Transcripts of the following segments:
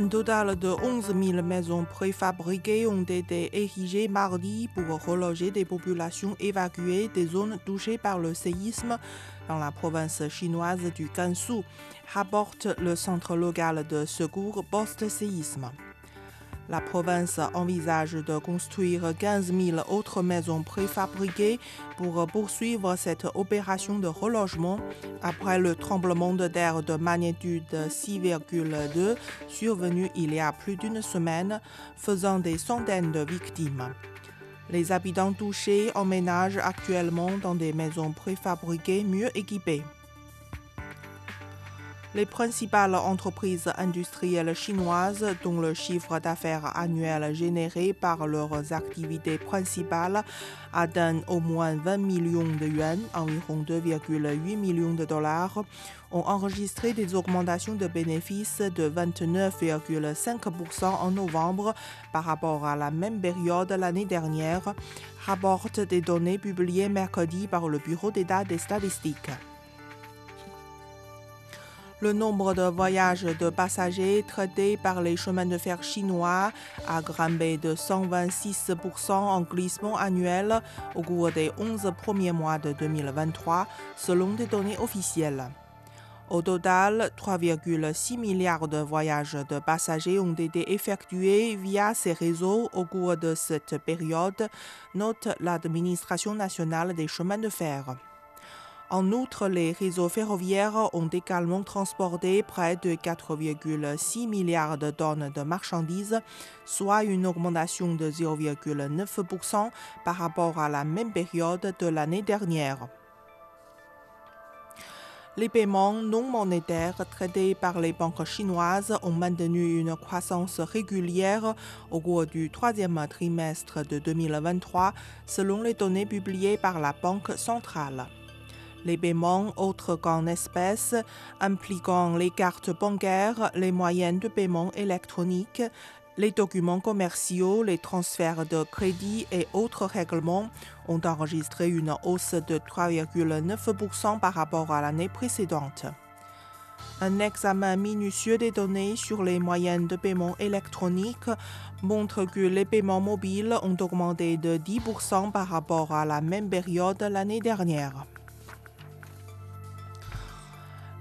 Un total de 11 000 maisons préfabriquées ont été érigées mardi pour reloger des populations évacuées des zones touchées par le séisme dans la province chinoise du Gansu, rapporte le centre local de secours post-séisme. La province envisage de construire 15 000 autres maisons préfabriquées pour poursuivre cette opération de relogement après le tremblement de terre de magnitude 6,2 survenu il y a plus d'une semaine, faisant des centaines de victimes. Les habitants touchés emménagent actuellement dans des maisons préfabriquées mieux équipées. Les principales entreprises industrielles chinoises, dont le chiffre d'affaires annuel généré par leurs activités principales atteint au moins 20 millions de yuan, environ 2,8 millions de dollars, ont enregistré des augmentations de bénéfices de 29,5% en novembre par rapport à la même période l'année dernière, rapportent des données publiées mercredi par le Bureau d'État des statistiques. Le nombre de voyages de passagers traités par les chemins de fer chinois a grimpé de 126% en glissement annuel au cours des 11 premiers mois de 2023, selon des données officielles. Au total, 3,6 milliards de voyages de passagers ont été effectués via ces réseaux au cours de cette période, note l'administration nationale des chemins de fer. En outre, les réseaux ferroviaires ont également transporté près de 4,6 milliards de tonnes de marchandises, soit une augmentation de 0,9% par rapport à la même période de l'année dernière. Les paiements non monétaires traités par les banques chinoises ont maintenu une croissance régulière au cours du troisième trimestre de 2023, selon les données publiées par la Banque centrale. Les paiements autres qu'en espèces, impliquant les cartes bancaires, les moyens de paiement électroniques, les documents commerciaux, les transferts de crédit et autres règlements ont enregistré une hausse de 3,9% par rapport à l'année précédente. Un examen minutieux des données sur les moyens de paiement électroniques montre que les paiements mobiles ont augmenté de 10% par rapport à la même période l'année dernière.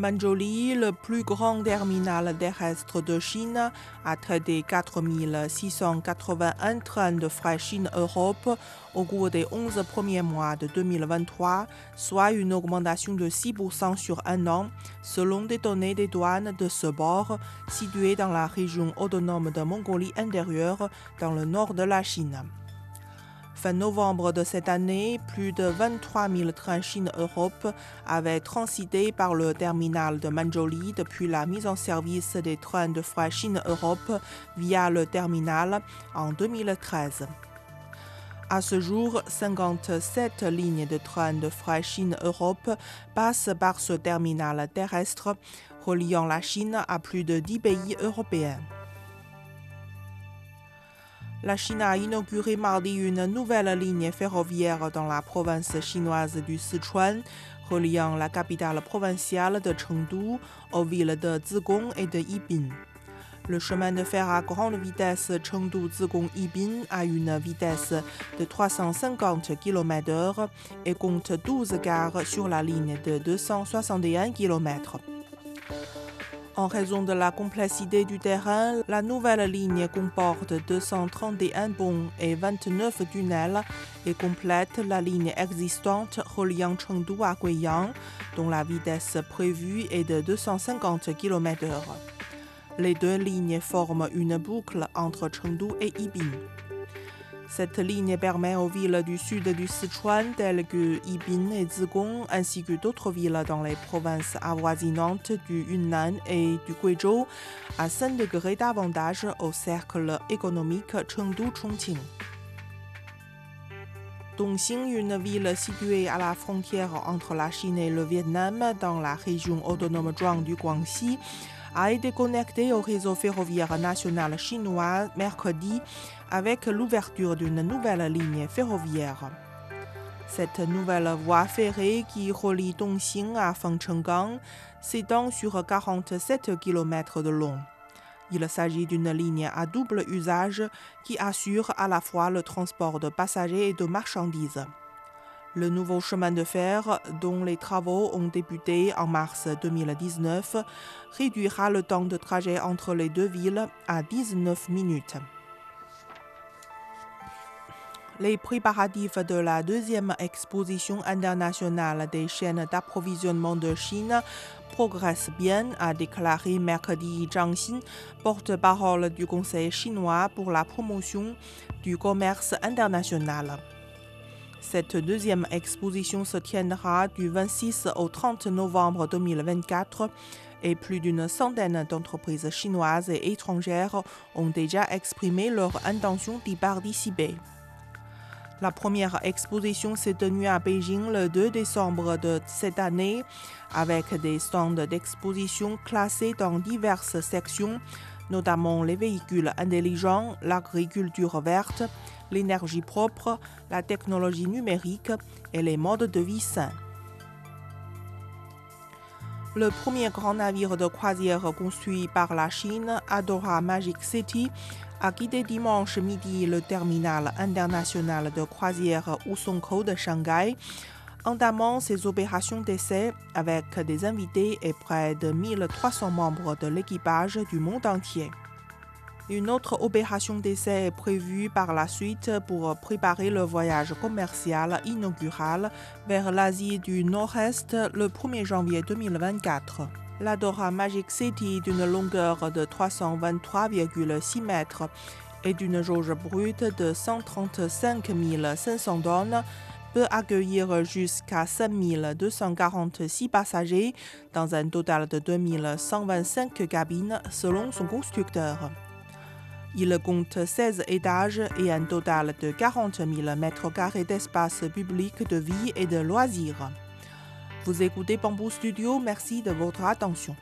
Manjoli, le plus grand terminal terrestre de Chine, a traité 4681 trains de frais Chine-Europe au cours des 11 premiers mois de 2023, soit une augmentation de 6% sur un an, selon des données des douanes de ce bord, situé dans la région autonome de Mongolie intérieure, dans le nord de la Chine. Fin novembre de cette année, plus de 23 000 trains Chine-Europe avaient transité par le terminal de Manjoli depuis la mise en service des trains de frais Chine-Europe via le terminal en 2013. À ce jour, 57 lignes de trains de frais Chine-Europe passent par ce terminal terrestre, reliant la Chine à plus de 10 pays européens. La Chine a inauguré mardi une nouvelle ligne ferroviaire dans la province chinoise du Sichuan, reliant la capitale provinciale de Chengdu aux villes de Zigong et de Yibin. Le chemin de fer à grande vitesse Chengdu-Zigong-Yibin a une vitesse de 350 km/h et compte 12 gares sur la ligne de 261 km. En raison de la complexité du terrain, la nouvelle ligne comporte 231 ponts et 29 tunnels et complète la ligne existante reliant Chengdu à Guiyang, dont la vitesse prévue est de 250 km/h. Les deux lignes forment une boucle entre Chengdu et Yibin. Cette ligne permet aux villes du sud du Sichuan telles que Yibin et Zigong ainsi que d'autres villes dans les provinces avoisinantes du Yunnan et du Guizhou à s'intégrer davantage au cercle économique Chengdu-Chongqing. Dongxing, une ville située à la frontière entre la Chine et le Vietnam, dans la région autonome Zhuang du Guangxi, a été connectée au réseau ferroviaire national chinois mercredi avec l'ouverture d'une nouvelle ligne ferroviaire. Cette nouvelle voie ferrée qui relie Dongxing à Fengchenggang s'étend sur 47 km de long. Il s'agit d'une ligne à double usage qui assure à la fois le transport de passagers et de marchandises. Le nouveau chemin de fer, dont les travaux ont débuté en mars 2019, réduira le temps de trajet entre les deux villes à 19 minutes. Les préparatifs de la deuxième exposition internationale des chaînes d'approvisionnement de Chine progressent bien, a déclaré mercredi Zhang Xin, porte-parole du Conseil chinois pour la promotion du commerce international. Cette deuxième exposition se tiendra du 26 au 30 novembre 2024 et plus d'une centaine d'entreprises chinoises et étrangères ont déjà exprimé leur intention d'y participer. La première exposition s'est tenue à Beijing le 2 décembre de cette année avec des stands d'exposition classés dans diverses sections, notamment les véhicules intelligents, l'agriculture verte, l'énergie propre, la technologie numérique et les modes de vie sains. Le premier grand navire de croisière construit par la Chine, Adora Magic City, a quitté dimanche midi le terminal international de croisière Usonkou de Shanghai, entamant ses opérations d'essai avec des invités et près de 1300 membres de l'équipage du monde entier. Une autre opération d'essai est prévue par la suite pour préparer le voyage commercial inaugural vers l'Asie du Nord-Est le 1er janvier 2024. L'Adora Magic City d'une longueur de 323,6 mètres et d'une jauge brute de 135 500 tonnes peut accueillir jusqu'à 5 246 passagers dans un total de 2125 cabines selon son constructeur. Il compte 16 étages et un total de 40 000 mètres carrés d'espace public de vie et de loisirs. Vous écoutez Bamboo Studio, merci de votre attention.